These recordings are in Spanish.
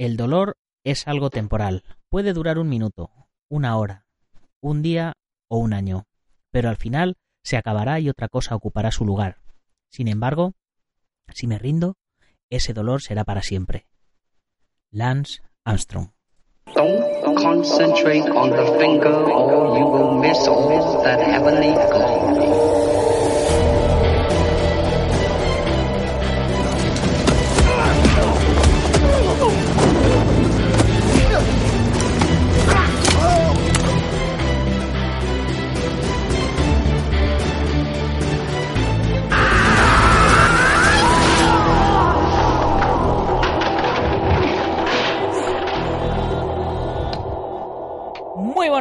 El dolor es algo temporal. Puede durar un minuto, una hora, un día o un año, pero al final se acabará y otra cosa ocupará su lugar. Sin embargo, si me rindo, ese dolor será para siempre. Lance Armstrong. Finger you will miss that.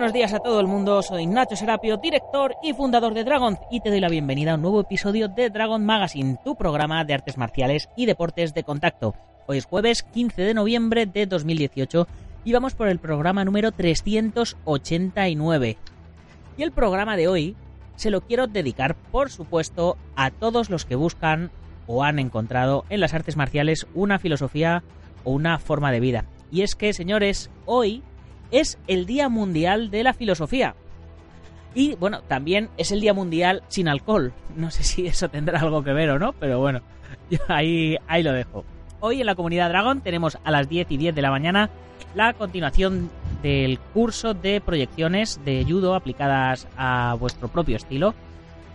Buenos días a todo el mundo, soy Nacho Serapio, director y fundador de Dragon, y te doy la bienvenida a un nuevo episodio de Dragon Magazine, tu programa de artes marciales y deportes de contacto. Hoy es jueves 15 de noviembre de 2018 y vamos por el programa número 389. Y el programa de hoy se lo quiero dedicar, por supuesto, a todos los que buscan o han encontrado en las artes marciales una filosofía o una forma de vida. Y es que, señores, hoy es el Día Mundial de la Filosofía. Y bueno, también es el Día Mundial sin alcohol. No sé si eso tendrá algo que ver o no, pero bueno, ahí, ahí lo dejo. Hoy en la comunidad Dragon tenemos a las 10 y 10 de la mañana la continuación del curso de proyecciones de judo aplicadas a vuestro propio estilo.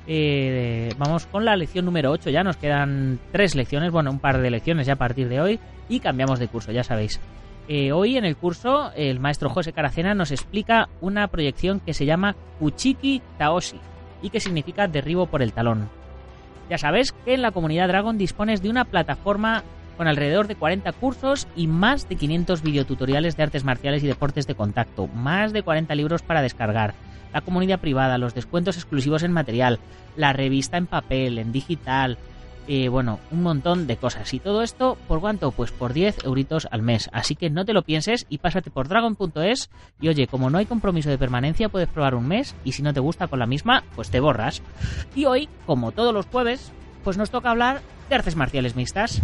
Eh, vamos con la lección número 8, ya nos quedan tres lecciones, bueno, un par de lecciones ya a partir de hoy y cambiamos de curso, ya sabéis. Eh, hoy en el curso el maestro José Caracena nos explica una proyección que se llama Kuchiki Taoshi y que significa derribo por el talón. Ya sabes que en la comunidad Dragon dispones de una plataforma con alrededor de 40 cursos y más de 500 videotutoriales de artes marciales y deportes de contacto, más de 40 libros para descargar, la comunidad privada, los descuentos exclusivos en material, la revista en papel, en digital, eh, bueno, un montón de cosas. Y todo esto, ¿por cuánto? Pues por 10 euritos al mes. Así que no te lo pienses y pásate por dragon.es. Y oye, como no hay compromiso de permanencia, puedes probar un mes. Y si no te gusta con la misma, pues te borras. Y hoy, como todos los jueves, pues nos toca hablar de artes marciales mixtas.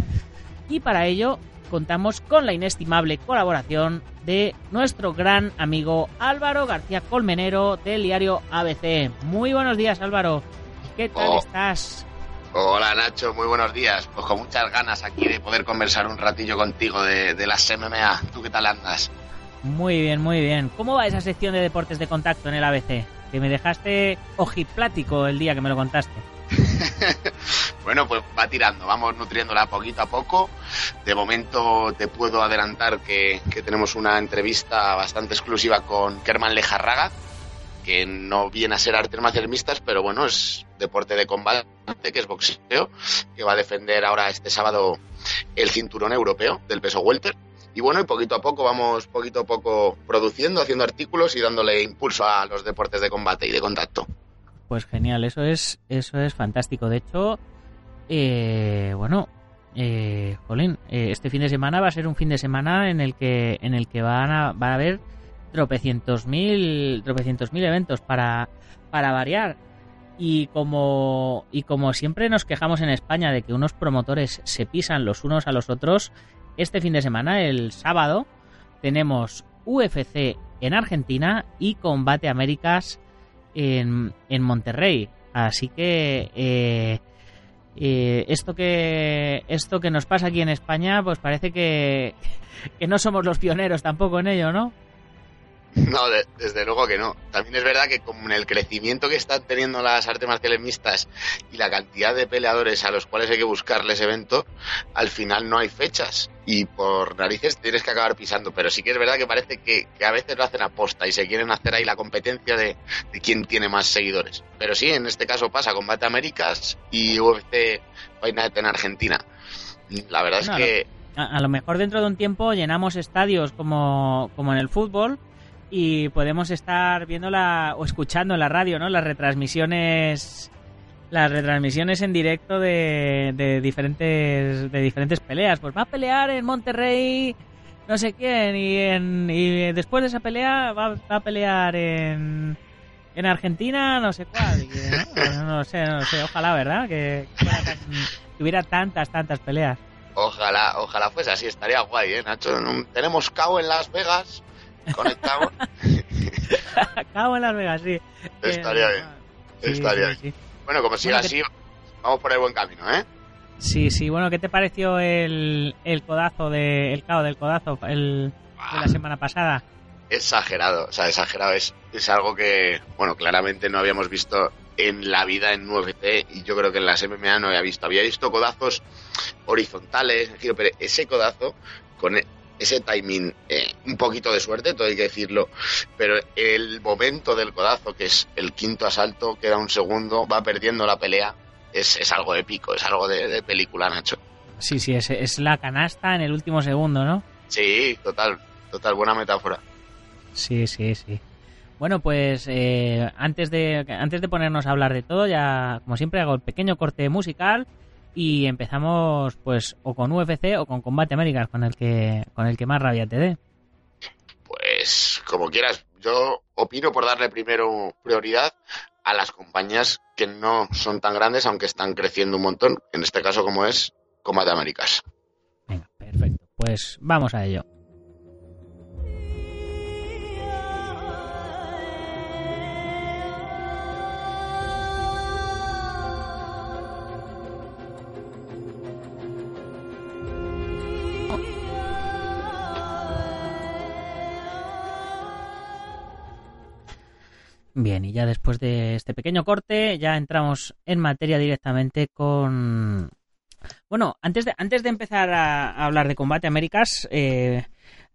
Y para ello contamos con la inestimable colaboración de nuestro gran amigo Álvaro García Colmenero del diario ABC. Muy buenos días Álvaro. ¿Qué tal Oh. estás? Hola Nacho, muy buenos días. Pues con muchas ganas aquí de poder conversar un ratillo contigo de, de las MMA. ¿Tú qué tal andas? Muy bien, muy bien. ¿Cómo va esa sección de deportes de contacto en el ABC? Que me dejaste ojiplático el día que me lo contaste. bueno, pues va tirando, vamos nutriéndola poquito a poco. De momento te puedo adelantar que, que tenemos una entrevista bastante exclusiva con Kerman Lejarraga, que no viene a ser artes marciales mixtas, pero bueno, es deporte de combate, que es boxeo, que va a defender ahora este sábado el cinturón europeo del peso welter. Y bueno, y poquito a poco vamos poquito a poco produciendo, haciendo artículos y dándole impulso a los deportes de combate y de contacto. Pues genial, eso es, eso es fantástico. De hecho, eh, bueno, eh, Jolín, eh, este fin de semana va a ser un fin de semana en el que, en el que van a, van a haber tropecientos mil, mil eventos para, para variar. Y como, y como siempre nos quejamos en España de que unos promotores se pisan los unos a los otros, este fin de semana, el sábado, tenemos UFC en Argentina y Combate Américas en, en Monterrey. Así que eh, eh, esto que esto que nos pasa aquí en España, pues parece que, que no somos los pioneros tampoco en ello, ¿no? No, de- desde luego que no. También es verdad que con el crecimiento que están teniendo las artes marciales mixtas y la cantidad de peleadores a los cuales hay que buscarles evento, al final no hay fechas. Y por narices tienes que acabar pisando. Pero sí que es verdad que parece que, que a veces lo hacen aposta y se quieren hacer ahí la competencia de, de quién tiene más seguidores. Pero sí, en este caso pasa Combate Américas y UFC Fight Night en Argentina. La verdad es que... A, a lo mejor dentro de un tiempo llenamos estadios como, como en el fútbol y podemos estar viendo la, o escuchando en la radio, ¿no? Las retransmisiones las retransmisiones en directo de, de diferentes de diferentes peleas. Pues va a pelear en Monterrey no sé quién y, en, y después de esa pelea va, va a pelear en en Argentina no sé cuál. Y, ¿no? Pues no sé, no sé. Ojalá, ¿verdad? Que, que tantas, tantas peleas. Ojalá, ojalá fuese así, estaría guay, ¿eh, Nacho? Tenemos CAO en Las Vegas, conectamos. CAO en Las Vegas, sí. Estaría bien, estaría bien. Bueno, como siga así, vamos por el buen camino, ¿eh? Sí, sí, bueno, ¿qué te pareció el, el codazo, de, el CAO del codazo el, de la semana pasada? Exagerado, o sea, exagerado. Es, es algo que, bueno, claramente no habíamos visto en la vida en UFC y yo creo que en las MMA no había visto. Había visto codazos horizontales, pero ese codazo con ese timing, eh, un poquito de suerte, todo hay que decirlo, pero el momento del codazo, que es el quinto asalto, queda un segundo, va perdiendo la pelea, es, es algo épico, es algo de, de película, Nacho. Sí, sí, es, es la canasta en el último segundo, ¿no? Sí, total, total, buena metáfora. Sí, sí, sí. Bueno, pues eh, antes, de, antes de ponernos a hablar de todo, ya como siempre hago el pequeño corte musical y empezamos pues o con UFC o con Combate Américas, con el que, con el que más rabia te dé. Pues como quieras, yo opino por darle primero prioridad a las compañías que no son tan grandes, aunque están creciendo un montón, en este caso como es Combate Américas. Venga, perfecto. Pues vamos a ello. Bien, y ya después de este pequeño corte, ya entramos en materia directamente con. Bueno, antes de, antes de empezar a, hablar de Combate Américas, eh,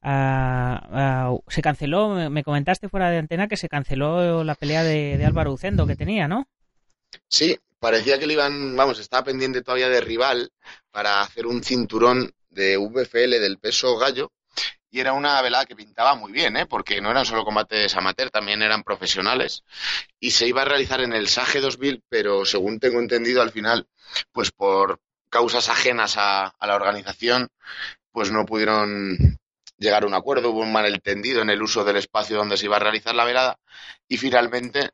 se canceló, me comentaste fuera de antena que se canceló la pelea de, de Álvaro Ucendo que tenía, ¿no? Sí, parecía que le iban, vamos, estaba pendiente todavía de rival para hacer un cinturón de VFL del peso gallo y era una velada que pintaba muy bien, ¿eh? porque no eran solo combates amateur, también eran profesionales y se iba a realizar en el SAGE 2000, pero según tengo entendido al final, pues por causas ajenas a, a la organización, pues no pudieron llegar a un acuerdo, hubo un malentendido en el uso del espacio donde se iba a realizar la velada y finalmente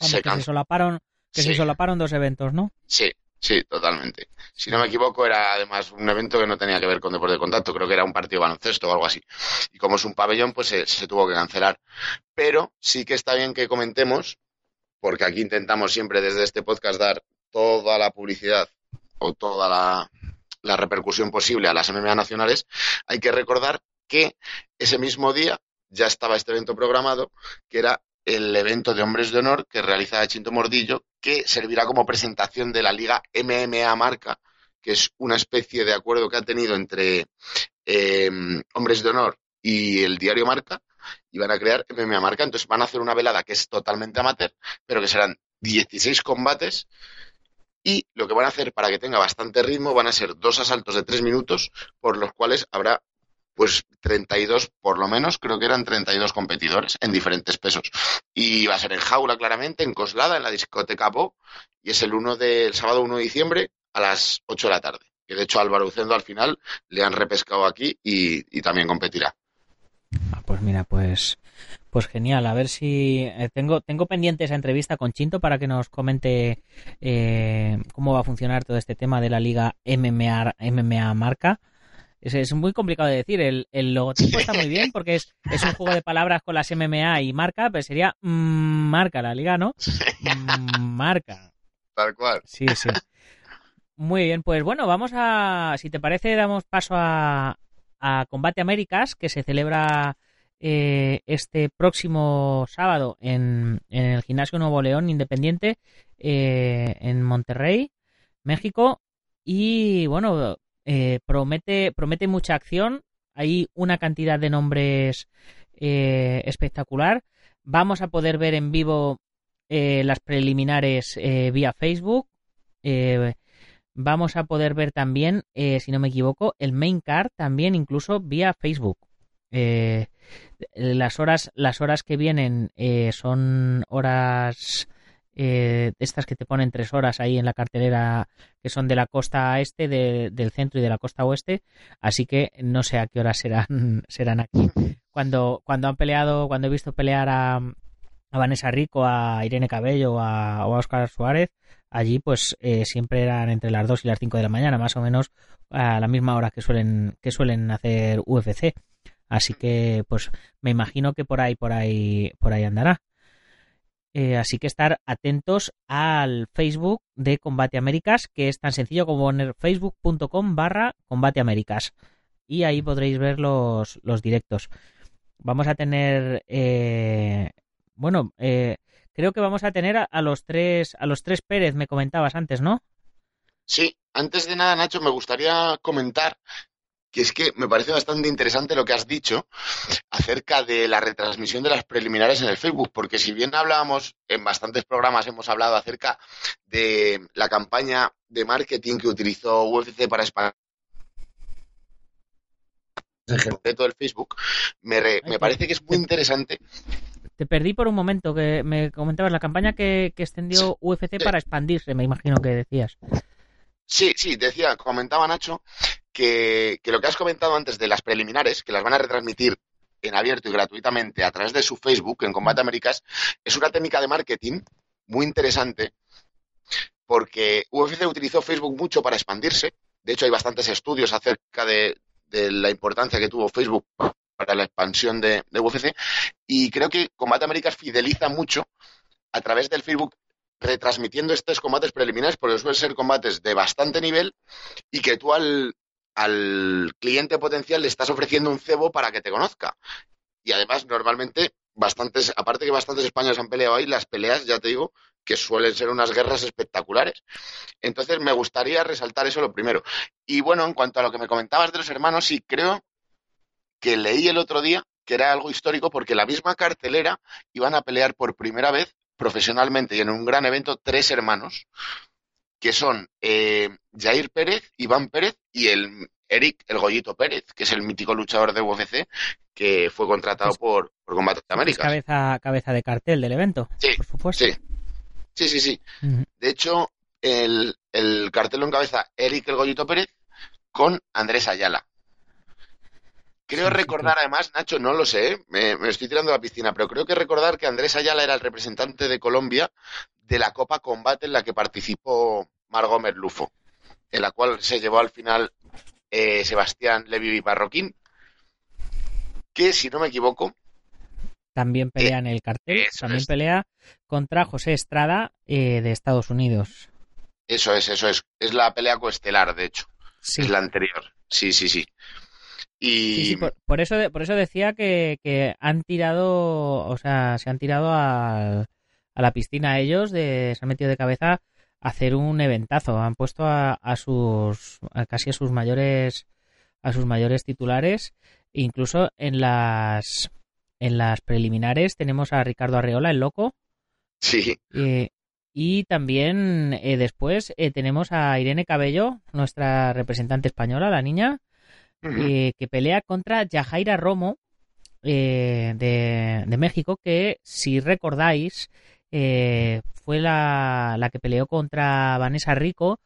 se, que se solaparon que sí. se solaparon dos eventos, ¿no? Sí, Sí, totalmente. Si no me equivoco, era además un evento que no tenía que ver con deporte de contacto, creo que era un partido de baloncesto o algo así. Y como es un pabellón, pues se, tuvo que cancelar. Pero sí que está bien que comentemos, porque aquí intentamos siempre desde este podcast dar toda la publicidad o toda la, repercusión posible a las MMA nacionales, hay que recordar que ese mismo día ya estaba este evento programado, que era el evento de hombres de honor que realiza Chinto Mordillo, que servirá como presentación de la Liga MMA Marca, que es una especie de acuerdo que ha tenido entre eh, hombres de honor y el diario Marca, y van a crear MMA Marca. Entonces van a hacer una velada que es totalmente amateur, pero que serán 16 combates. Y lo que van a hacer para que tenga bastante ritmo van a ser dos asaltos de tres minutos, por los cuales habrá pues 32 por lo menos, creo que eran 32 competidores en diferentes pesos. Y va a ser en jaula claramente, en Coslada, en la discoteca Po, y es el 1 del sábado 1 de diciembre a las 8 de la tarde. Que de hecho Álvaro Ucendo al final le han repescado aquí y, y también competirá. Ah, pues mira, pues pues genial, a ver si eh, tengo tengo pendiente esa entrevista con Chinto para que nos comente eh, cómo va a funcionar todo este tema de la liga MMA, MMA marca. Es, es, muy complicado de decir. El, el logotipo está muy bien porque es, es, un juego de palabras con las MMA y marca, pero sería mmm, marca la liga, ¿no? Mm, marca. Tal cual. Sí, sí. Muy bien, pues bueno, vamos a, si te parece, damos paso a, a Combate Américas, que se celebra eh, este próximo sábado en, en, el Gimnasio Nuevo León Independiente eh, en Monterrey, México. Y bueno, eh, promete, promete mucha acción. Hay una cantidad de nombres eh, espectacular. Vamos a poder ver en vivo eh, las preliminares vía Facebook. vamos a poder ver también, si no me equivoco, el main card también incluso vía Facebook. las horas, las horas que vienen son horas eh, estas que te ponen tres horas ahí en la cartelera que son de la costa este, de, del centro y de la costa oeste, así que no sé a qué horas serán, serán aquí. Cuando, cuando han peleado, cuando he visto pelear a, a Vanessa Rico, a Irene Cabello o a, Oscar Suárez, allí pues eh, siempre eran entre las 2 y las 5 de la mañana, más o menos a la misma hora que suelen, que suelen hacer UFC. Así que pues me imagino que por ahí, por ahí, por ahí andará. Eh, así que estar atentos al Facebook de Combate Américas, que es tan sencillo como poner facebook.com barra Combate Américas. Y ahí podréis ver los, los directos. Vamos a tener eh, bueno, eh, creo que vamos a tener a, los tres, a los tres Pérez, me comentabas antes, ¿no? Sí, antes de nada, Nacho, me gustaría comentar que es que me parece bastante interesante lo que has dicho acerca de la retransmisión de las preliminares en el Facebook, porque si bien hablábamos en bastantes programas, hemos hablado acerca de la campaña de marketing que utilizó UFC para España de todo el Facebook, me, me parece que es muy interesante. te perdí por un momento, que me comentabas la campaña que, extendió UFC para expandirse, me imagino que decías. Sí, sí, decía, comentaba Nacho, que, lo que has comentado antes de las preliminares, que las van a retransmitir en abierto y gratuitamente a través de su Facebook en Combate Américas, es una técnica de marketing muy interesante porque UFC utilizó Facebook mucho para expandirse. De hecho, hay bastantes estudios acerca de, de la importancia que tuvo Facebook para la expansión de, UFC. Y creo que Combate Américas fideliza mucho a través del Facebook retransmitiendo estos combates preliminares, porque suelen ser combates de bastante nivel y que tú al, al cliente potencial le estás ofreciendo un cebo para que te conozca. Y además, normalmente, bastantes, aparte que bastantes españoles han peleado ahí, las peleas, ya te digo, que suelen ser unas guerras espectaculares. Entonces, me gustaría resaltar eso lo primero. Y bueno, en cuanto a lo que me comentabas de los hermanos, sí creo que leí el otro día que era algo histórico porque la misma cartelera iban a pelear por primera vez profesionalmente y en un gran evento tres hermanos, que son eh, Jair Pérez, Iván Pérez y el Eric El Goyito Pérez, que es el mítico luchador de UFC que fue contratado por, por Combate América. cabeza, cabeza de cartel del evento, sí, por supuesto. Sí, sí, sí. De hecho, el, el cartel lo encabeza Eric El Goyito Pérez con Andrés Ayala. Creo recordar, además, Nacho, no lo sé, ¿eh? me, estoy tirando a la piscina, pero creo que recordar que Andrés Ayala era el representante de Colombia de la Copa Combate en la que participó Margot Merlufo, en la cual se llevó al final eh, Sebastián Levi Barroquín, que si no me equivoco. También pelea en el cartel, también pelea contra José Estrada eh, de Estados Unidos. Eso es, eso es. Es la pelea coestelar, de hecho. Es la anterior. Sí, sí, sí. Y... por, eso, por eso decía que, han tirado, o sea, se han tirado a, la piscina ellos, de, se han metido de cabeza a hacer un eventazo. Han puesto a, sus, casi a sus mayores, a sus mayores titulares. Incluso en las, en las preliminares tenemos a Ricardo Arreola, el loco. Sí. y también eh, después eh, tenemos a Irene Cabello, nuestra representante española, la niña, eh, que pelea contra Yajaira Romo eh, de, México, que si recordáis eh, fue la, la, que peleó contra Vanessa Rico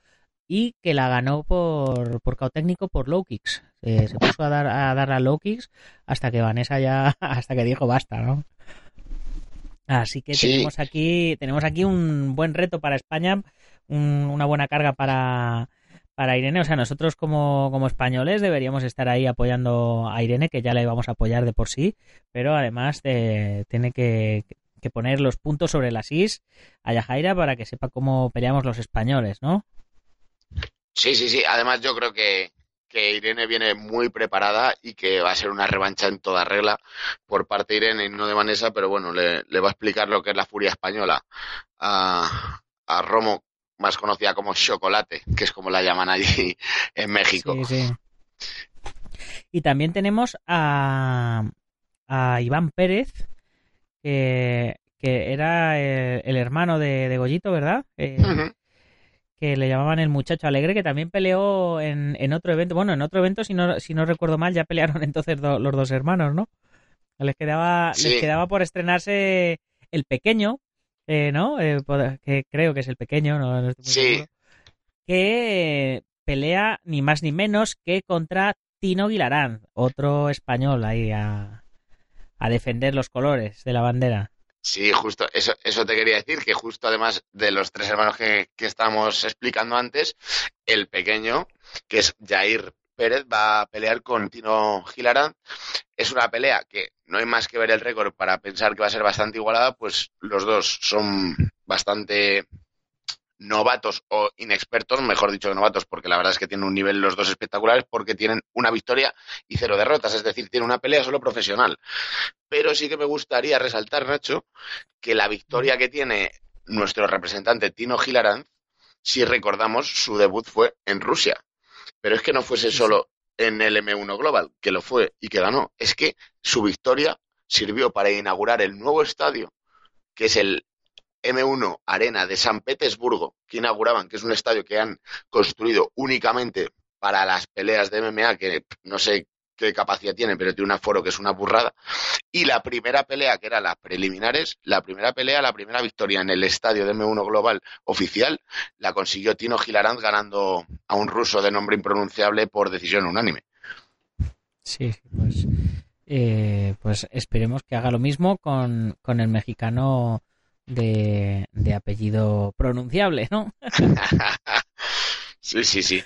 y que la ganó por, por técnico por low kicks. se puso a dar a dar a low kicks hasta que Vanessa ya hasta que dijo basta, ¿no? Así que tenemos aquí tenemos aquí un buen reto para España, una buena carga para para Irene. O sea, nosotros como, como españoles deberíamos estar ahí apoyando a Irene, que ya la íbamos a apoyar de por sí, pero además tiene que, poner los puntos sobre las is a Yajaira para que sepa cómo peleamos los españoles, ¿no? Sí, sí, sí. Además yo creo que, Irene viene muy preparada y que va a ser una revancha en toda regla por parte de Irene y no de Vanessa, pero bueno, le, le va a explicar lo que es la furia española a, a Romo más conocida como chocolate, que es como la llaman allí en México. Sí, sí. Y también tenemos a, a Iván Pérez, que, era el, hermano de, Goyito, ¿verdad? Eh, que le llamaban el muchacho alegre, que también peleó en, en, otro evento. Bueno, en otro evento, si no, si no recuerdo mal, ya pelearon entonces los dos hermanos, ¿no? Les quedaba, les quedaba por estrenarse el pequeño, eh, ¿no? Eh, que creo que es el pequeño, no, sí. que pelea ni más ni menos que contra Tino Guilarán, otro español ahí a, defender los colores de la bandera. Sí, justo, eso, eso te quería decir, que justo además de los tres hermanos que, que estábamos explicando antes, el pequeño, que es Jair Pérez, va a pelear con Tino Gilarán. Es una pelea que no hay más que ver el récord para pensar que va a ser bastante igualada, pues los dos son bastante novatos o inexpertos, mejor dicho novatos, porque la verdad es que tienen un nivel los dos espectaculares, porque tienen una victoria y cero derrotas, es decir, tienen una pelea solo profesional. Pero sí que me gustaría resaltar, Nacho, que la victoria que tiene nuestro representante Tino Gilarán, si recordamos, su debut fue en Rusia. Pero es que no fuese solo en el M1 Global, que lo fue y que ganó, es que su victoria sirvió para inaugurar el nuevo estadio, que es el M1 Arena de San Petersburgo, que inauguraban, que es un estadio que han construido únicamente para las peleas de MMA, que no sé qué capacidad tiene, pero tiene un aforo que es una burrada. Y la primera pelea, que era las preliminares, la primera pelea, la primera victoria en el estadio de M1 Global oficial, la consiguió Tino Gilarant ganando a un ruso de nombre impronunciable por decisión unánime. Sí, pues, eh, pues esperemos que haga lo mismo con, con el mexicano de, de apellido pronunciable, ¿no? sí, sí, sí.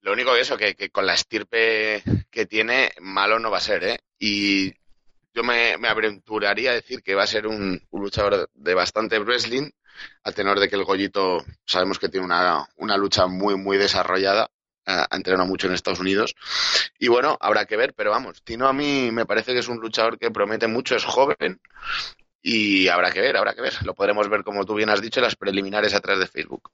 Lo único que eso, que, que, con la estirpe que tiene, malo no va a ser, ¿eh? Y yo me, me aventuraría a decir que va a ser un, un, luchador de bastante wrestling, a tenor de que el Gollito sabemos que tiene una, una lucha muy, muy desarrollada, ha entrenado mucho en Estados Unidos. Y bueno, habrá que ver, pero vamos, Tino a mí me parece que es un luchador que promete mucho, es joven, y habrá que ver, habrá que ver. Lo podremos ver, como tú bien has dicho, en las preliminares a través de Facebook.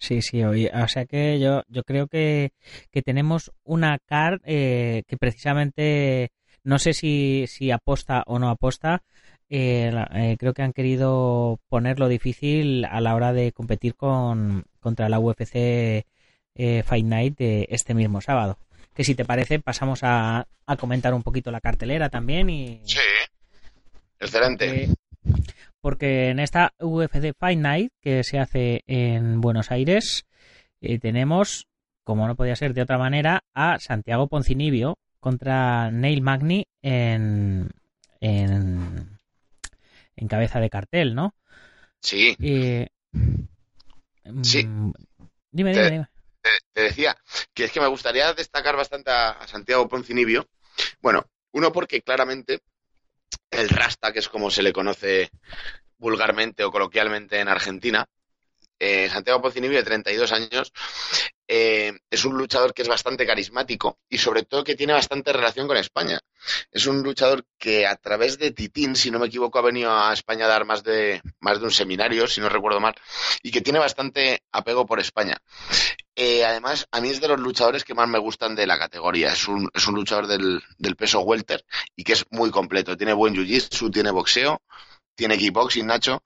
Sí, sí, o sea que yo, yo creo que, que tenemos una card eh, que precisamente no sé si, si aposta o no aposta. Eh, eh, creo que han querido ponerlo difícil a la hora de competir con, contra la UFC eh, Fight Night de este mismo sábado. Que si te parece, pasamos a, a comentar un poquito la cartelera también y. Sí, excelente. Porque en esta UFC Fight Night que se hace en Buenos Aires eh, tenemos, como no podía ser de otra manera, a Santiago Poncinibio contra Neil Magny en, en, en cabeza de cartel, ¿no? Sí. Eh, sí. Dime, dime, dime. Te, te, decía que es que me gustaría destacar bastante a, a Santiago Poncinibio. Bueno, uno porque claramente el Rasta, que es como se le conoce vulgarmente o coloquialmente en Argentina. Eh, Santiago Poncinibio, de 32 años, eh, es un luchador que es bastante carismático y sobre todo que tiene bastante relación con España. Es un luchador que a través de Titín, si no me equivoco, ha venido a España a dar más de, más de un seminario, si no recuerdo mal, y que tiene bastante apego por España. Eh, además, a mí es de los luchadores que más me gustan de la categoría. Es un, es un luchador del, del peso welter y que es muy completo. Tiene buen jiu-jitsu, tiene boxeo, tiene kickboxing, Nacho.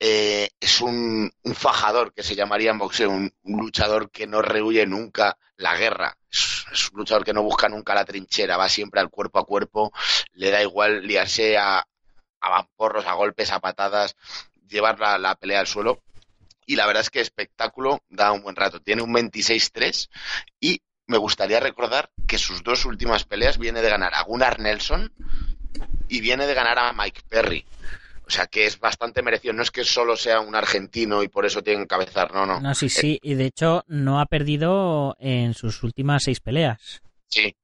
Eh, es un, un, fajador que se llamaría en boxeo, un, luchador que no rehuye nunca la guerra. Es, es, un luchador que no busca nunca la trinchera, va siempre al cuerpo a cuerpo, le da igual liarse a, a vamporros, a golpes, a patadas, llevar la, la pelea al suelo y la verdad es que espectáculo da un buen rato. Tiene un 26-3 y me gustaría recordar que sus dos últimas peleas viene de ganar a Gunnar Nelson y viene de ganar a Mike Perry. O sea que es bastante merecido. No es que solo sea un argentino y por eso tiene que encabezar, no, no. No, sí, sí. Y de hecho no ha perdido en sus últimas seis peleas. Sí,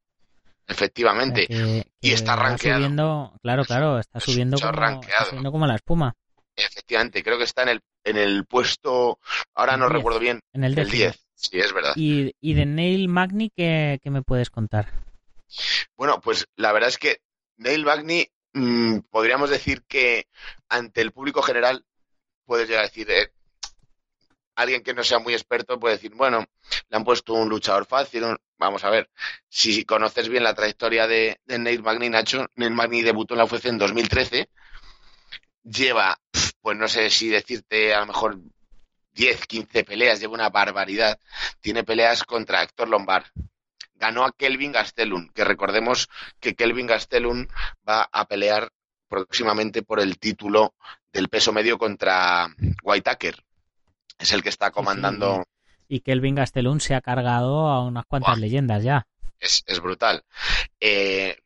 efectivamente. O sea que, que y está rankeado. Subiendo, claro, claro, está subiendo, como, está subiendo como la espuma. Efectivamente, creo que está en el, en el puesto, ahora no 10, recuerdo bien, en el, el 10. Sí, es verdad. ¿Y, y de Neil Magny qué, qué, me puedes contar? Bueno, pues la verdad es que Neil Magny mmm, podríamos decir que ante el público general puedes llegar a decir, eh, alguien que no sea muy experto puede decir, bueno, le han puesto un luchador fácil, vamos a ver, si conoces bien la trayectoria de, de Magny, Nacho, Neil Magny debutó en la UFC en 2013, lleva, pues no sé si decirte a lo mejor 10, 15 peleas, lleva una barbaridad. Tiene peleas contra Héctor Lombard. Ganó a Kelvin Gastelum, que recordemos que Kelvin Gastelum va a pelear próximamente por el título del peso medio contra Whitaker. Es el que está comandando. Y Kelvin Gastelum se ha cargado a unas cuantas wow. leyendas ya. Es, es brutal. Eh,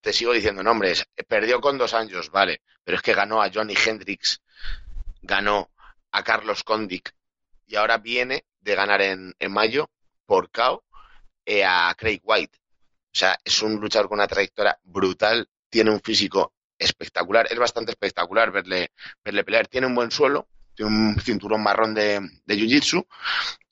te sigo diciendo nombres. Perdió con dos años, vale, pero es que ganó a Johnny Hendricks, ganó a Carlos Kondik y ahora viene de ganar en, en mayo por KO eh, a Craig White. O sea, es un luchador con una trayectoria brutal, tiene un físico espectacular, es bastante espectacular verle, verle pelear, tiene un buen suelo, tiene un cinturón marrón de, de Jiu-Jitsu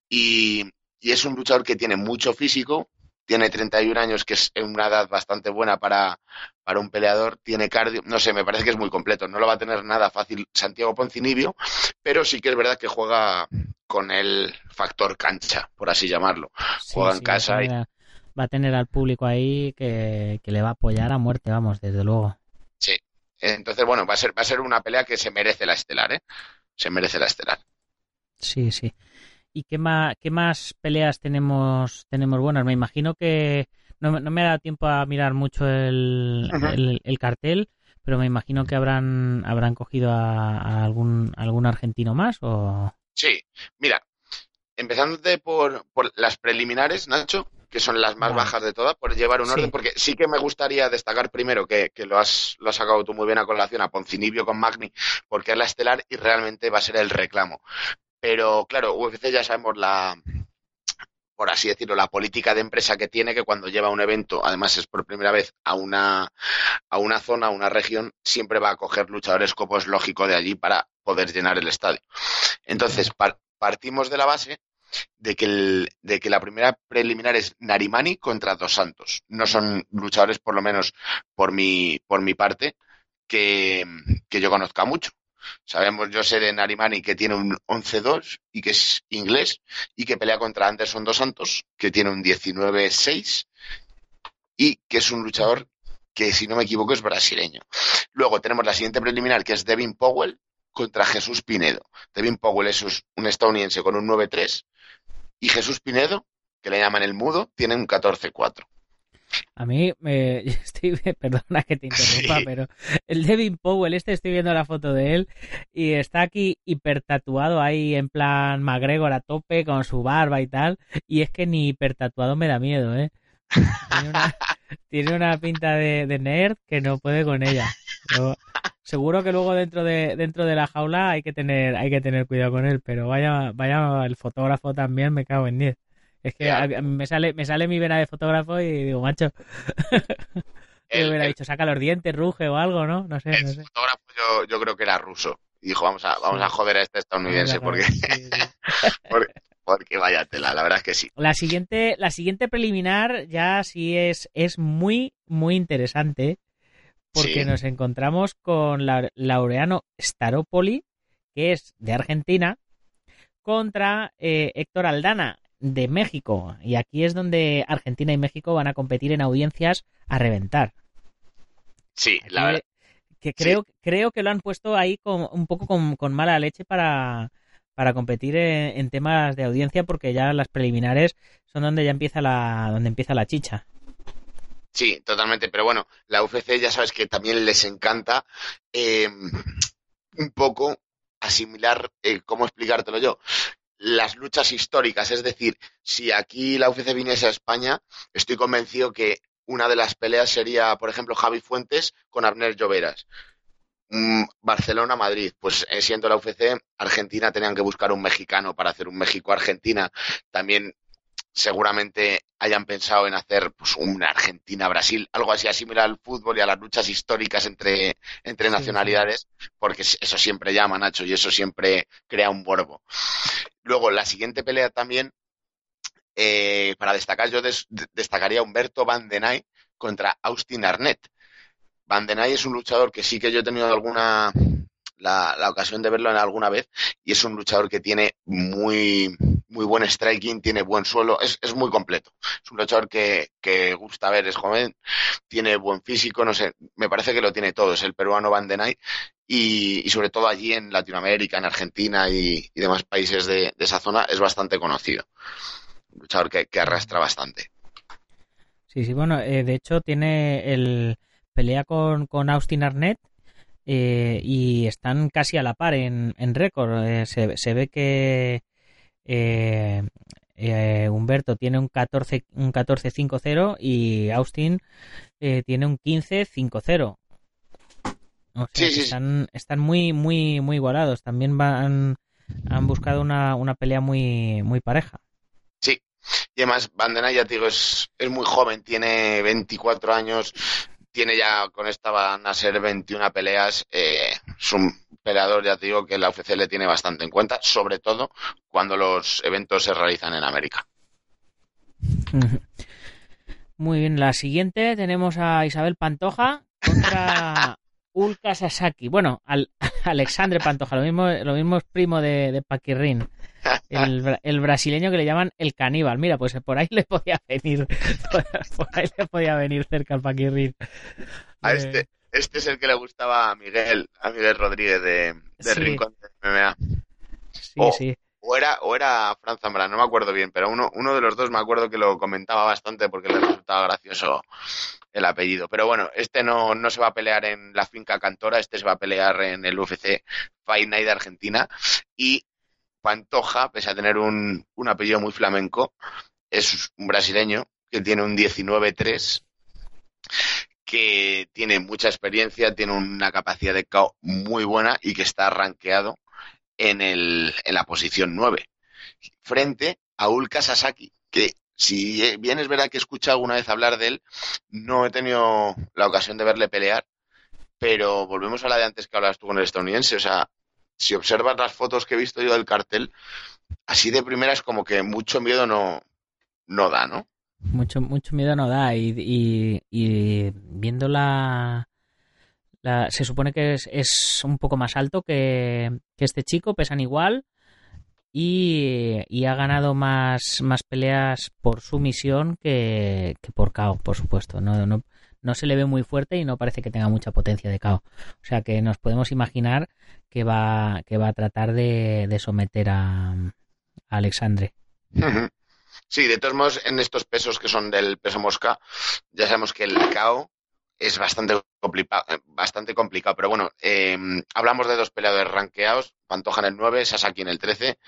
y, y es un luchador que tiene mucho físico, tiene 31 años, que es una edad bastante buena para, para un peleador, tiene cardio, no sé, me parece que es muy completo, no lo va a tener nada fácil Santiago Poncinibio, pero sí que es verdad que juega con el factor cancha, por así llamarlo. Sí, juega en sí, casa va a y va a tener al público ahí que, que le va a apoyar a muerte, vamos, desde luego. sí. Entonces, bueno, va a ser, va a ser una pelea que se merece la estelar, ¿eh? Se merece la estelar. Sí, sí. ¿Y qué más, qué más peleas tenemos, tenemos buenas? Me imagino que no, me- no me ha dado tiempo a mirar mucho el, el, el cartel, pero me imagino que habrán, habrán cogido a, a algún, algún argentino más o... Sí, mira, empezándote por, por las preliminares, Nacho, que son las más bajas de todas, por llevar un Sí. orden, porque sí que me gustaría destacar primero que, que lo, has, lo has sacado tú muy bien a colación a Poncinibio con Magni, porque es la estelar y realmente va a ser el reclamo. Pero claro, UFC ya sabemos la, por así decirlo, la política de empresa que tiene, que cuando lleva un evento, además es por primera vez a una, a una zona, a una región, siempre va a coger luchadores como es lógico de allí para poder llenar el estadio. Entonces, par- partimos de la base de que, la primera preliminar es Narimani contra Dos Santos. No son luchadores, por lo menos por mi, por mi parte, que, que yo conozca mucho. Sabemos, yo sé de Narimani que tiene un 11-2 y que es inglés y que pelea contra Anderson Dos Santos, que tiene un 19-6 y que es un luchador que, si no me equivoco, es brasileño. Luego tenemos la siguiente preliminar, que es Devin Powell contra Jesús Pinedo. Devin Powell es un estadounidense con un 9-3 y Jesús Pinedo, que le llaman el mudo, tiene un 14-4. A mí, me estoy, perdona que te interrumpa, Sí. pero el Devin Powell, este estoy viendo la foto de él y está aquí hipertatuado ahí en plan McGregor a tope con su barba y tal, y es que ni hipertatuado me da miedo, ¿eh? Tiene una, tiene una pinta de, de nerd que no puede con ella. Seguro que luego dentro de dentro de la jaula hay que tener hay que tener cuidado con él, pero vaya vaya el fotógrafo también me cago en 10. Es que a- me sale me sale mi vena de fotógrafo y digo, macho, El, hubiera dicho, saca los dientes, ruge o algo, ¿no? No sé, el no sé. fotógrafo yo, yo creo que era ruso. Y dijo, vamos a, vamos Sí. a joder a este estadounidense porque, Sí, sí. porque, porque vaya tela, la verdad es que sí. La siguiente, la siguiente preliminar ya sí es, es muy, muy interesante porque Sí. nos encontramos con la, Laureano Staropoli, que es de Argentina, contra eh, Héctor Aldana de México. Y aquí es donde Argentina y México van a competir en audiencias a reventar. Sí, Aquí, la verdad. que creo, creo que lo han puesto ahí con, un poco con, con mala leche para, para competir en, en temas de audiencia porque ya las preliminares son donde ya empieza la, donde empieza la chicha. Sí, totalmente. Pero bueno, la UFC ya sabes que también les encanta eh, un poco asimilar, eh, ¿cómo explicártelo yo? Las luchas históricas. Es decir, si aquí la UFC viniese a España, estoy convencido que una de las peleas sería, por ejemplo, Javi Fuentes con Abner Lloveras. Mm, Barcelona-Madrid, pues eh, siendo la UFC, Argentina tenían que buscar un mexicano para hacer un México-Argentina. También seguramente hayan pensado en hacer pues, una Argentina-Brasil, algo así similar al fútbol y a las luchas históricas entre, entre Sí, nacionalidades, porque eso siempre llama, Nacho, y eso siempre crea un borbo. Luego, la siguiente pelea también, eh, para destacar, yo des- destacaría a Humberto Van den Ay contra Austin Arnett. Van den Ay es un luchador que sí que yo he tenido alguna la, la ocasión de verlo en alguna vez y es un luchador que tiene muy muy buen striking, tiene buen suelo, es, es muy completo. Es un luchador que, que gusta ver, es joven, tiene buen físico, no sé, me parece que lo tiene todo, es el peruano Van den Ay y, y sobre todo allí en Latinoamérica, en Argentina y, y demás países de, de esa zona es bastante conocido. Un luchador que, que arrastra bastante. Sí, sí, bueno, eh, de hecho tiene el pelea con, con Austin Arnett eh, y están casi a la par en, en récord. Eh, se, se ve que eh, eh, Humberto tiene un 14 un 14-5-0 y Austin eh, tiene un 15-5-0. O sea, Sí, sí, sí. están, están muy, muy, muy igualados. También van, han buscado una, una pelea muy, muy pareja. Y además, Bandena, ya te digo, es, es muy joven, tiene 24 años, tiene ya, con esta van a ser 21 peleas. eh, es un peleador, ya te digo, que la UFC le tiene bastante en cuenta, sobre todo cuando los eventos se realizan en América. Muy bien, la siguiente tenemos a Isabel Pantoja contra Ulka Sasaki. Bueno, al, Alexandre Pantoja, lo mismo, lo mismo es primo de, de Paquirrin. El, el brasileño que le llaman el caníbal. Mira, pues por ahí le podía venir. Por ahí le podía venir cerca al Paquirrin. A este, este es el que le gustaba a Miguel, a Miguel Rodríguez de, de Sí. Rincón de MMA. Sí, Oh. sí. O era, o era Fran Zambrano, no me acuerdo bien, pero uno, uno de los dos me acuerdo que lo comentaba bastante porque le resultaba gracioso el apellido. Pero bueno, este no, no se va a pelear en la finca Cantora, este se va a pelear en el UFC Fight Night de Argentina. Y Pantoja, pese a tener un, un apellido muy flamenco, es un brasileño que tiene un 19-3, que tiene mucha experiencia, tiene una capacidad de KO muy buena y que está rankeado en, el, en la posición 9, frente a Ulka Sasaki, que si bien es verdad que he escuchado alguna vez hablar de él, no he tenido la ocasión de verle pelear, pero volvemos a la de antes que hablabas tú con el estadounidense, o sea, si observas las fotos que he visto yo del cartel, así de primera es como que mucho miedo no, no da, ¿no? Mucho, mucho miedo no da. Y, y, viendo la, la- Se supone que es, es un poco más alto que, que este chico, pesan igual. Y, y ha ganado más, más peleas por sumisión que, que por KO, por supuesto. No, no, no se le ve muy fuerte y no parece que tenga mucha potencia de KO. O sea que nos podemos imaginar que va, que va a tratar de, de someter a, Alexandre. Sí, de todos modos, en estos pesos que son del peso mosca, ya sabemos que el KO es bastante, complica- bastante complicado. Pero bueno, eh, hablamos de dos peleadores ranqueados, Pantoja en el 9, Sasaki en el 13.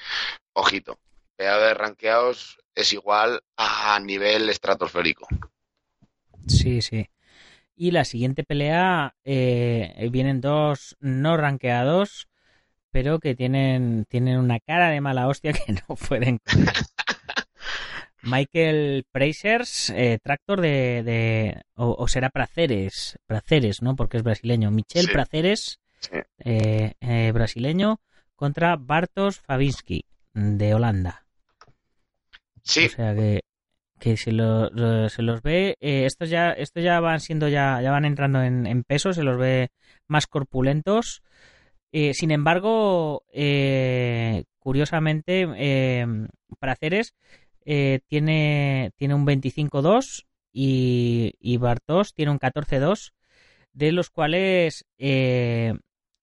Ojito, peleadores ranqueados es igual a nivel estratosférico. Sí, sí. Y la siguiente pelea eh, vienen dos no ranqueados, pero que tienen, tienen una cara de mala hostia que no pueden. Michael Pracers, eh, tractor de, de o, o será Praceres, Praceres, ¿no? Porque es brasileño. Michel Sí. Praceres, Sí. eh, eh, brasileño, contra Bartosz Fabinski, de Holanda. Sí, O sea que, que se, lo- lo- se los ve, eh, estos ya, estos ya van siendo ya, ya van entrando en, en peso, se los ve más corpulentos. Eh, sin embargo, eh, curiosamente, eh, Praceres eh, tiene, tiene un 25-2 y, y Bartos tiene un 14-2, de los cuales eh,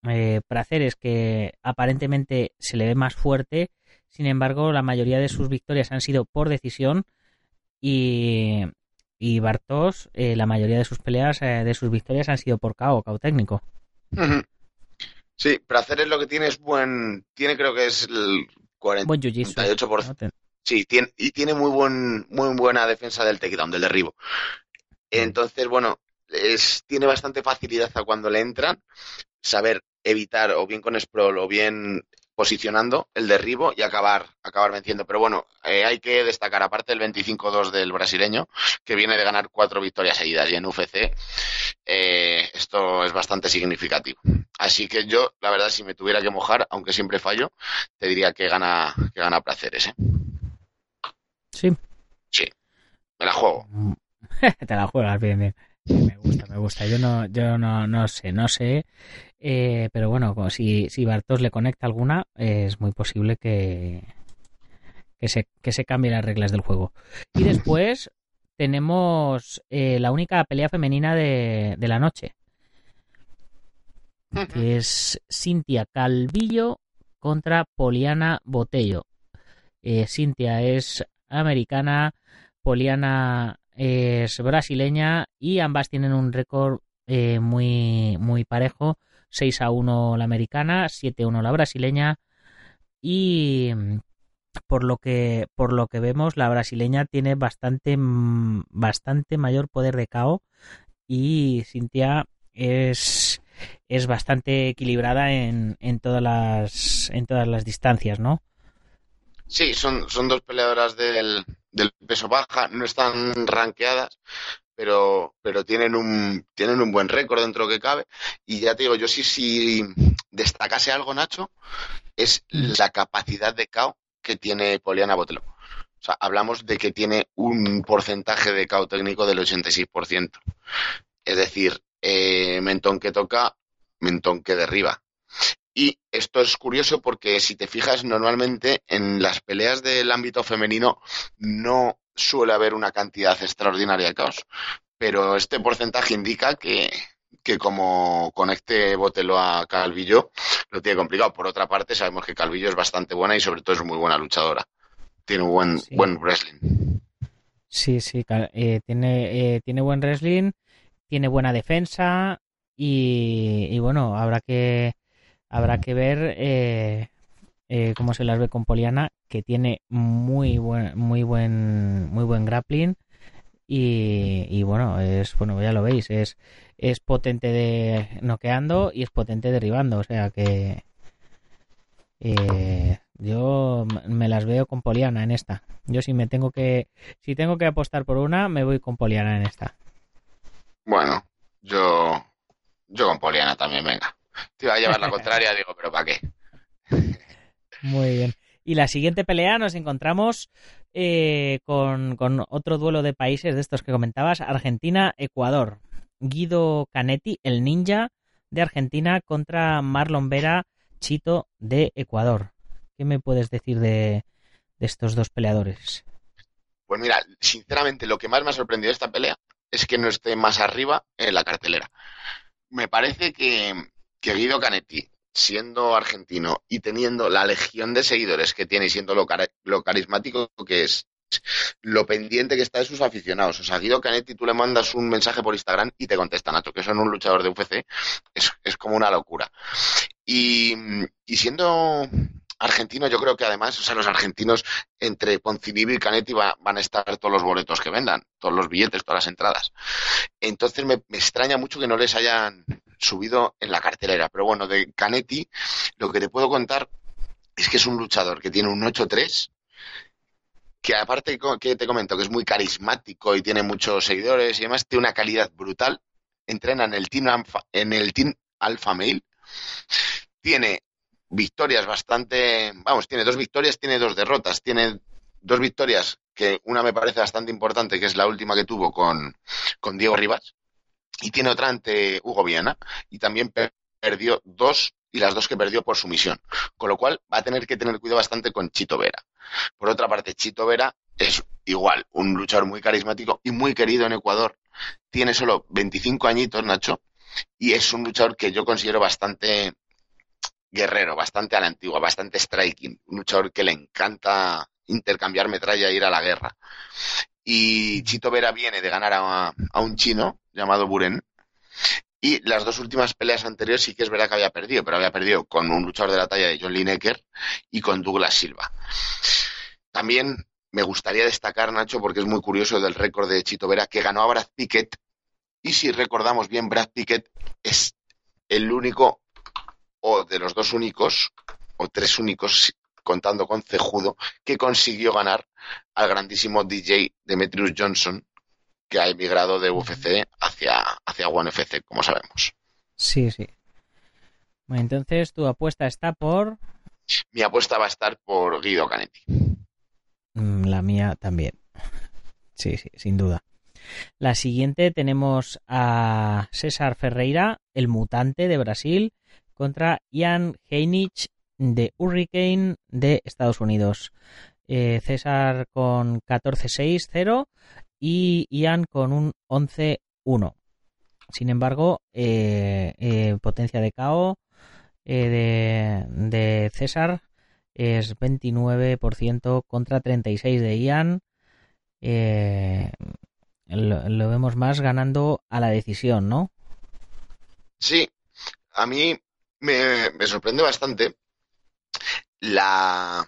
eh, Praceres, que aparentemente se le ve más fuerte, sin embargo, la mayoría de sus victorias han sido por decisión y, y Bartos, eh, la mayoría de sus peleas, eh, de sus victorias han sido por KO, KO técnico. Sí, Praceres lo que tiene es buen, tiene creo que es el 40, Buen jiu-jitsu. 48%. Sí, tiene, y tiene muy buen, muy buena defensa del takedown, del derribo. Entonces, bueno, es, tiene bastante facilidad a cuando le entran, saber evitar o bien con sprawl o bien posicionando el derribo y acabar, acabar venciendo. Pero bueno, eh, hay que destacar, aparte del 25-2 del brasileño, que viene de ganar cuatro victorias seguidas y en UFC, eh, esto es bastante significativo. Así que yo, la verdad, si me tuviera que mojar, aunque siempre fallo, te diría que gana, que gana placeres, ¿eh? Sí, Me la juego. te la juegas bien, bien. Sí, Me gusta, me gusta. Yo no, yo no, no sé, no sé. eh, pero bueno, si, si Bartos le conecta alguna, eh, es muy posible que, que, se, que se cambien las reglas del juego. Y después tenemos eh, la única pelea femenina de, de la noche, que es Cintia Calvillo contra Poliana Botello. Eh, Cintia es americana, Poliana es brasileña y ambas tienen un récord eh, muy, muy parejo. 6 a 1 la americana, 7 a 1 la brasileña. Y, por lo que por lo que vemos la brasileña tiene bastante bastante mayor poder de KO y Cintia es es bastante equilibrada en, en todas las en todas las distancias, ¿no? Sí, son, son dos peleadoras del, del peso baja, no están ranqueadas, pero, pero tienen un, tienen un buen récord dentro que cabe. Y ya te digo, yo sí, si destacase algo, Nacho, es la capacidad de KO que tiene Poliana Botelo. O sea, hablamos de que tiene un porcentaje de KO técnico del 86%. Es decir, eh, mentón que toca, mentón que derriba. Y esto es curioso porque si te fijas, normalmente en las peleas del ámbito femenino no suele haber una cantidad extraordinaria de caos. Pero este porcentaje indica que, que como conecte Botelo a Calvillo, lo tiene complicado. Por otra parte, sabemos que Calvillo es bastante buena y sobre todo es muy buena luchadora. Tiene un buen, Sí. buen wrestling. Sí, sí, eh, tiene, eh, tiene buen wrestling, tiene buena defensa y, y bueno, habrá que habrá que ver eh, eh, cómo se las ve con Poliana, que tiene muy buen, muy buen, muy buen grappling y, bueno, es bueno, ya lo veis, es es potente de noqueando y es potente derribando, o sea que eh, yo me las veo con Poliana en esta. Yo si me tengo que si tengo que apostar por una, me voy con Poliana en esta. Bueno, yo, yo con Poliana también, venga. Te iba a llevar la contraria, digo, pero ¿para qué? Muy bien. Y la siguiente pelea nos encontramos eh, con, con otro duelo de países de estos que comentabas, Argentina-Ecuador. Guido Canetti, el ninja de Argentina, contra Marlon Vera, Chito de Ecuador. ¿Qué me puedes decir de, de estos dos peleadores? Pues mira, sinceramente, lo que más me ha sorprendido de esta pelea es que no esté más arriba en la cartelera. Me parece que, que Guido Canetti, siendo argentino y teniendo la legión de seguidores que tiene y siendo lo, cara- lo carismático que es, lo pendiente que está de sus aficionados. O sea, Guido Canetti, tú le mandas un mensaje por Instagram y te contesta, Nacho, que son un luchador de UFC, es, es como una locura. Y, y siendo argentino, yo creo que además, o sea, los argentinos entre Ponzinibbio y Canetti va- van a estar todos los boletos que vendan, todos los billetes, todas las entradas. Entonces me, extraña mucho que no les hayan subido en la cartelera. Pero bueno, de Canetti, lo que te puedo contar es que es un luchador que tiene un 8-3, que aparte que te comento que es muy carismático y tiene muchos seguidores y además tiene una calidad brutal. Entrena en el Team Alpha, en el Team Alpha Male. Tiene victorias bastante, vamos, tiene dos victorias, tiene dos derrotas, tiene dos victorias que una me parece bastante importante, que es la última que tuvo con, con Diego Rivas, y tiene otra ante Hugo Viana, y también per- perdió dos, y las dos que perdió por sumisión, con lo cual va a tener que tener cuidado bastante con Chito Vera. Por otra parte, Chito Vera es igual, un luchador muy carismático y muy querido en Ecuador, tiene solo 25 añitos, Nacho, y es un luchador que yo considero bastante guerrero, bastante a la antigua, bastante striking, un luchador que le encanta intercambiar metralla e ir a la guerra. Y Chito Vera viene de ganar a, un chino llamado Buren. Y las dos últimas peleas anteriores sí que es verdad que había perdido, pero había perdido con un luchador de la talla de John Lineker y con Douglas Silva. También me gustaría destacar, Nacho, porque es muy curioso del récord de Chito Vera, que ganó a Brad Pickett. Y si recordamos bien, Brad Pickett es el único o de los dos únicos, o tres únicos, contando con Cejudo, que consiguió ganar al grandísimo DJ Demetrius Johnson, que ha emigrado de UFC hacia, hacia One FC, como sabemos. Sí, sí. Bueno, entonces tu apuesta está por Mi apuesta va a estar por Guido Canetti. Mm, la mía también. Sí, sí, sin duda. La siguiente tenemos a César Ferreira, el mutante de Brasil, contra Ian Heinich de Hurricane de Estados Unidos. Eh, César con 14-6-0 y Ian con un 11-1. Sin embargo, eh, eh, potencia de KO de, de César es 29% contra 36% de Ian. Lo vemos más ganando a la decisión, ¿no? Sí, a mí me, sorprende bastante la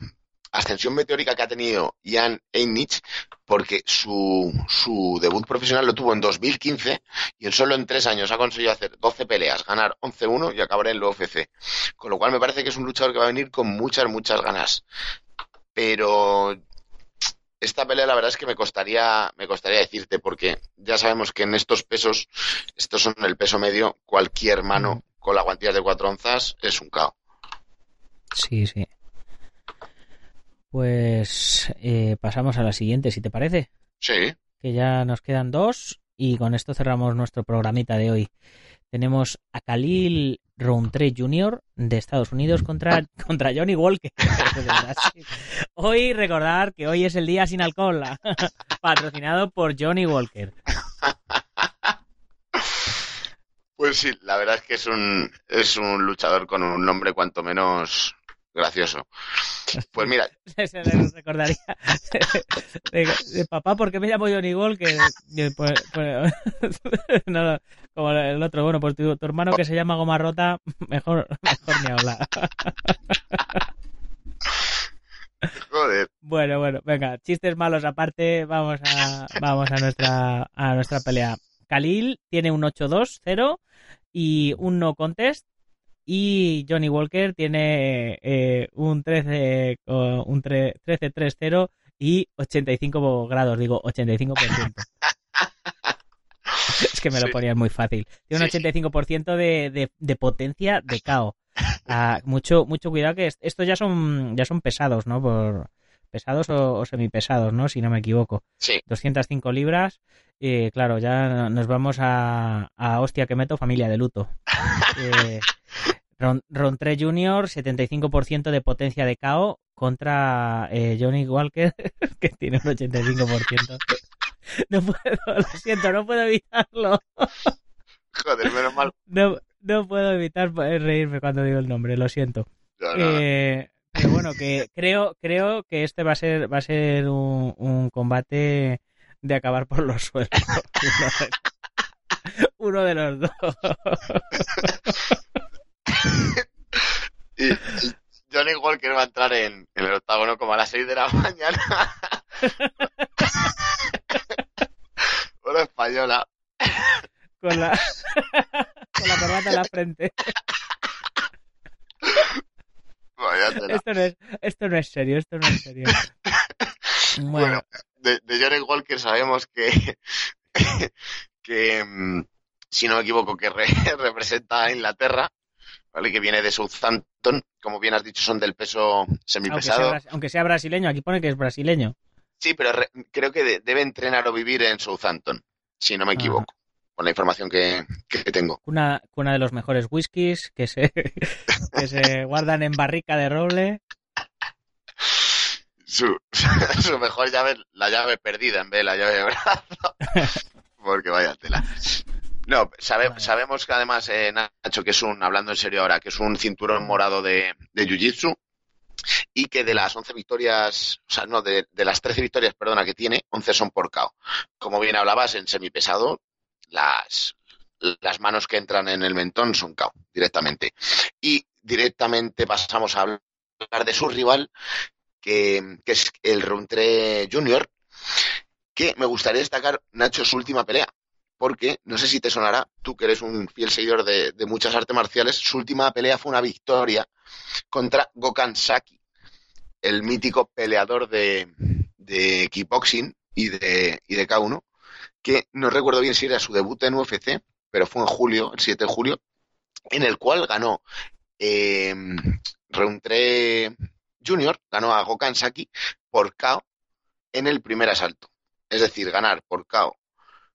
ascensión meteórica que ha tenido Jan Einich, porque su, su debut profesional lo tuvo en 2015 y en solo en tres años ha conseguido hacer 12 peleas, ganar 11-1 y acabar en el UFC. Con lo cual me parece que es un luchador que va a venir con muchas, muchas ganas. Pero esta pelea la verdad es que me costaría, me costaría decirte, porque ya sabemos que en estos pesos, estos son el peso medio, cualquier mano con la guantilla de cuatro onzas es un cao. Sí, sí. Pues eh, pasamos a la siguiente, si te parece. Sí. Que ya nos quedan dos y con esto cerramos nuestro programita de hoy. Tenemos a Khalil Rountree Jr. de Estados Unidos contra, contra Johnny Walker. hoy recordar que hoy es el día sin alcohol, patrocinado por Johnny Walker. Pues sí, la verdad es que es un, es un luchador con un nombre cuanto menos gracioso. Pues mira. Se recordaría de, papá, ¿por qué me llamo Johnny Walker? Pues, pues, no, como el otro, bueno, pues tu, hermano que se llama Goma Rota, mejor, mejor ni hablar. Joder. Bueno, bueno, venga, chistes malos aparte, vamos a, vamos a nuestra, a nuestra pelea. Khalil tiene un 8-2-0 y un no contest. Y Johnny Walker tiene eh, un 13 un 13-3-0 y 85 grados, digo 85%. es que me lo ponías muy fácil. Tiene un 85% de, de, de, potencia de KO. Ah, mucho, mucho cuidado que estos ya son, ya son pesados, ¿no? Por, pesados o, semipesados, ¿no? Si no me equivoco. Sí. 205 libras. Y claro, ya nos vamos a, a hostia que meto familia de luto. eh, Ron, 3 Jr., 75% de potencia de KO contra eh, Johnny Walker, que tiene un 85%. No puedo, lo siento, no puedo evitarlo. Joder, menos mal. No, no puedo evitar reírme cuando digo el nombre, lo siento. No, no, eh, pero bueno, que creo, creo que este va a ser, va a ser un, un combate de acabar por los suelos. Uno de los dos. y, y, Johnny Walker va a entrar en, en, el octágono como a las 6 de la mañana. Hora española. Con la, con la corbata en la frente. Esto no, es, esto no es serio, esto no es serio. Bueno, bueno de, de, Johnny Walker sabemos que, que si no me equivoco, que re, representa a Inglaterra, ¿vale? que viene de Southampton, como bien has dicho, son del peso semipesado. Aunque sea, aunque sea brasileño, aquí pone que es brasileño. Sí, pero re, creo que de, debe entrenar o vivir en Southampton, si no me equivoco. Con la información que, que tengo. Una, una, de los mejores whiskies que se, que se guardan en barrica de roble. Su, su mejor llave, la llave perdida en vez de la llave de brazo. Porque vaya tela. No, sabe, vale. sabemos que además, eh, Nacho, que es un, hablando en serio ahora, que es un cinturón morado de, de Jiu-Jitsu y que de las 11 victorias, o sea, no, de, de, las 13 victorias, perdona, que tiene, 11 son por KO. Como bien hablabas, en semipesado las, las manos que entran en el mentón son KO directamente. Y directamente pasamos a hablar de su rival, que, que es el Runtre Junior, que me gustaría destacar, Nacho, su última pelea. Porque, no sé si te sonará, tú que eres un fiel seguidor de, de muchas artes marciales, su última pelea fue una victoria contra Gokan Saki, el mítico peleador de, de kickboxing y de, y de K1, que no recuerdo bien si era su debut en UFC, pero fue en julio, el 7 de julio, en el cual ganó eh, Reuntre Junior, ganó a Gokan Saki por KO en el primer asalto. Es decir, ganar por KO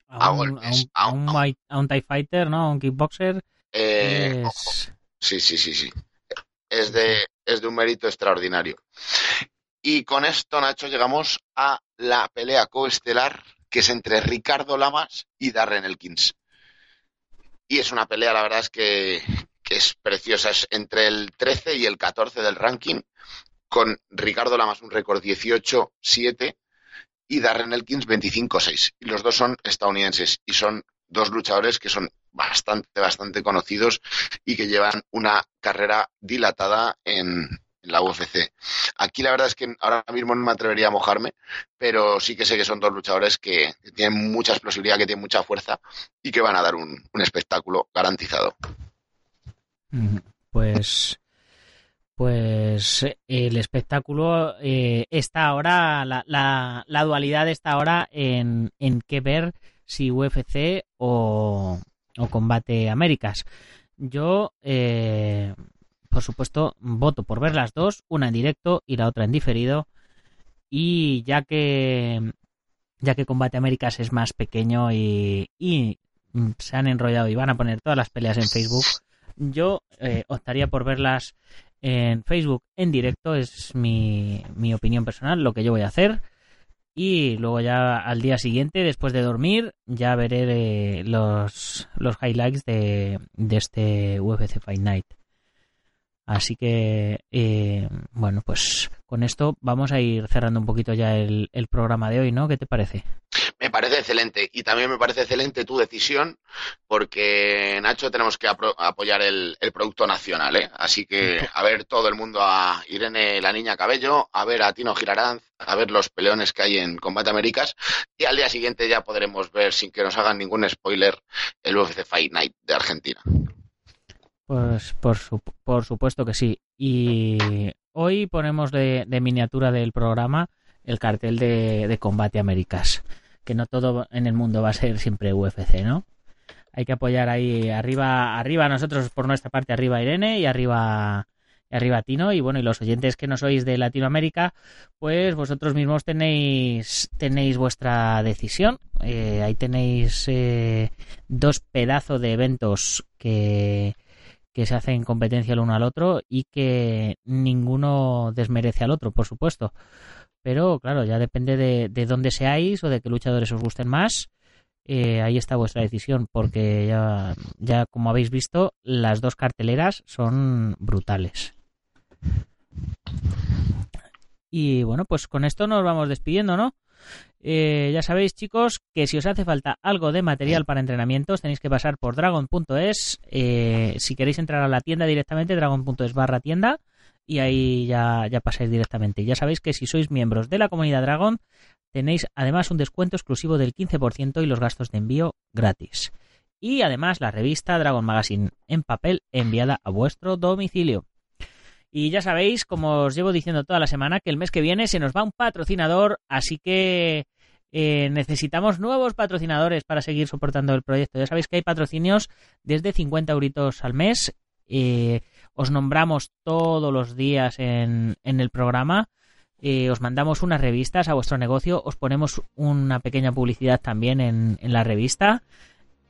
a, a, un, golpes, a, un, a, un, a un TIE Fighter, ¿no? A un kickboxer. Eh, es... Sí, sí, sí, sí. Es de, es de un mérito extraordinario. Y con esto, Nacho, llegamos a la pelea coestelar que es entre Ricardo Lamas y Darren Elkins. Y es una pelea, la verdad es que, que, es preciosa, es entre el 13 y el 14 del ranking, con Ricardo Lamas un récord 18-7 y Darren Elkins 25-6. Y los dos son estadounidenses y son dos luchadores que son bastante, bastante conocidos y que llevan una carrera dilatada en, en la UFC. Aquí la verdad es que ahora mismo no me atrevería a mojarme, pero sí que sé que son dos luchadores que, tienen mucha explosividad, que tienen mucha fuerza y que van a dar un, espectáculo garantizado. Pues pues el espectáculo eh, está ahora, la, la, dualidad está ahora en, en qué ver si UFC o, o Combate Américas. Yo, eh, por supuesto, voto por ver las dos, una en directo y la otra en diferido. Y ya que ya que Combate Américas es más pequeño y, se han enrollado y van a poner todas las peleas en Facebook, yo eh, optaría por verlas en Facebook en directo, es mi, mi opinión personal, lo que yo voy a hacer. Y luego ya al día siguiente, después de dormir, ya veré los, los highlights de, de este UFC Fight Night. Así que, eh, bueno, pues con esto vamos a ir cerrando un poquito ya el, el programa de hoy, ¿no? ¿Qué te parece? Me parece excelente y también me parece excelente tu decisión porque, Nacho, tenemos que apoyar el, producto nacional, ¿eh? Así que a ver todo el mundo a Irene la Niña Cabello, a ver a Tino Giraranz, a ver los peleones que hay en Combate Américas y al día siguiente ya podremos ver, sin que nos hagan ningún spoiler, el UFC Fight Night de Argentina. Pues por, por supuesto que sí. Y hoy ponemos de, miniatura del programa el cartel de, de Combate Américas que no todo en el mundo va a ser siempre UFC, ¿no? Hay que apoyar ahí arriba, arriba nosotros por nuestra parte, arriba Irene y arriba, arriba Tino. Y bueno, y los oyentes que no sois de Latinoamérica, pues vosotros mismos tenéis, tenéis vuestra decisión. Eh, ahí tenéis eh, dos pedazos de eventos que, que se hacen competencia el uno al otro y que ninguno desmerece al otro, por supuesto. Pero claro, ya depende de, de dónde seáis o de qué luchadores os gusten más. Eh, ahí está vuestra decisión, porque ya, ya como habéis visto, las dos carteleras son brutales. Y bueno, pues con esto nos vamos despidiendo, ¿no? Eh, ya sabéis, chicos, que si os hace falta algo de material para entrenamientos, tenéis que pasar por dragon.es. Eh, si queréis entrar a la tienda directamente, dragon.es barra tienda y ahí ya, ya pasáis directamente. Ya sabéis que si sois miembros de la comunidad Dragon, tenéis además un descuento exclusivo del 15% y los gastos de envío gratis. Y además la revista Dragon Magazine en papel enviada a vuestro domicilio. Y ya sabéis, como os llevo diciendo toda la semana, que el mes que viene se nos va un patrocinador, así que eh, necesitamos nuevos patrocinadores para seguir soportando el proyecto. Ya sabéis que hay patrocinios desde 50 euritos al mes. Eh, os nombramos todos los días en, en el programa. Eh, os mandamos unas revistas a vuestro negocio, os ponemos una pequeña publicidad también en, en la revista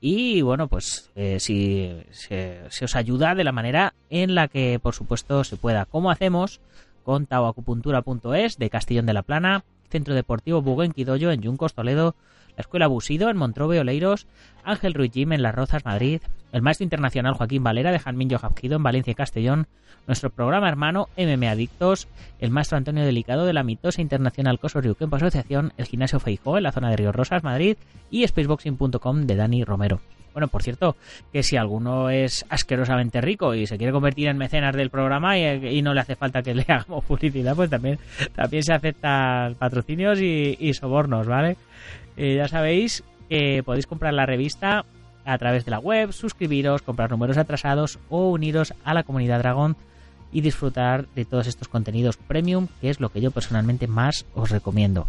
y bueno, pues eh, si se, os ayuda de la manera en la que por supuesto se pueda. Como hacemos con taoacupuntura.es de Castellón de la Plana, Centro Deportivo Buguenquidoyo en Yuncos, Toledo, la Escuela Busido en Montrobe, Oleiros, Ángel Ruiz Jim en Las Rozas, Madrid, el maestro internacional Joaquín Valera de Janmin Jojabquido en Valencia y Castellón, nuestro programa hermano MM Adictos, el maestro Antonio Delicado de la mitosa internacional Coso Kempo Asociación, el gimnasio Feijó en la zona de Río Rosas, Madrid y spaceboxing.com de Dani Romero. Bueno, por cierto, que si alguno es asquerosamente rico y se quiere convertir en mecenas del programa y, no le hace falta que le hagamos publicidad, pues también, también se aceptan patrocinios y, sobornos, ¿vale? Eh, ya sabéis que podéis comprar la revista a través de la web, suscribiros, comprar números atrasados o uniros a la comunidad Dragón y disfrutar de todos estos contenidos premium, que es lo que yo personalmente más os recomiendo.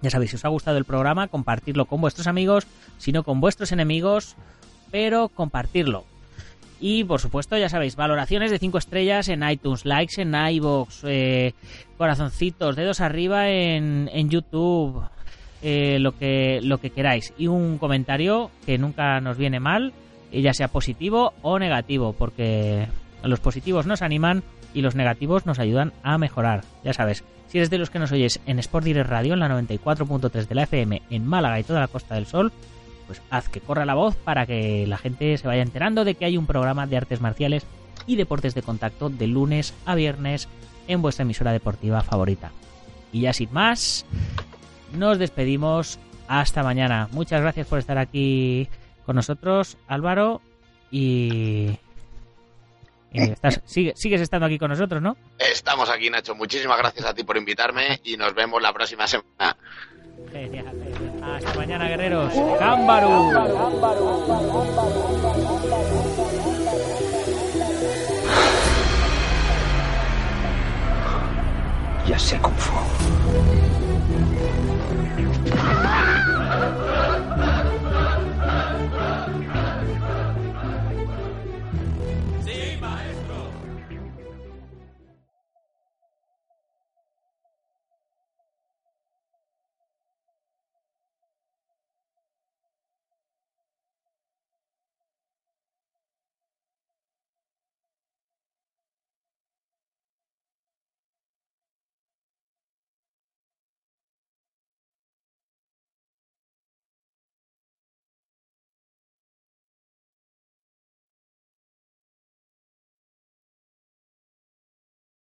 Ya sabéis, si os ha gustado el programa, compartirlo con vuestros amigos, si no con vuestros enemigos, pero compartirlo. Y por supuesto, ya sabéis, valoraciones de 5 estrellas en iTunes, likes en iBox, eh, corazoncitos, dedos arriba en, en YouTube, eh, lo, que, lo que queráis. Y un comentario que nunca nos viene mal, ya sea positivo o negativo, porque los positivos nos animan y los negativos nos ayudan a mejorar. Ya sabes, si eres de los que nos oyes en Sport Direct Radio, en la 94.3 de la FM, en Málaga y toda la Costa del Sol, pues haz que corra la voz para que la gente se vaya enterando de que hay un programa de artes marciales y deportes de contacto de lunes a viernes en vuestra emisora deportiva favorita. Y ya sin más, nos despedimos. Hasta mañana. Muchas gracias por estar aquí con nosotros, Álvaro. Y Y estás, sigue, sigues estando aquí con nosotros, ¿no? Estamos aquí, Nacho. Muchísimas gracias a ti por invitarme y nos vemos la próxima semana. Genial. Hasta mañana, guerreros. ¡Cámbaru! Ya sé cómo Ah!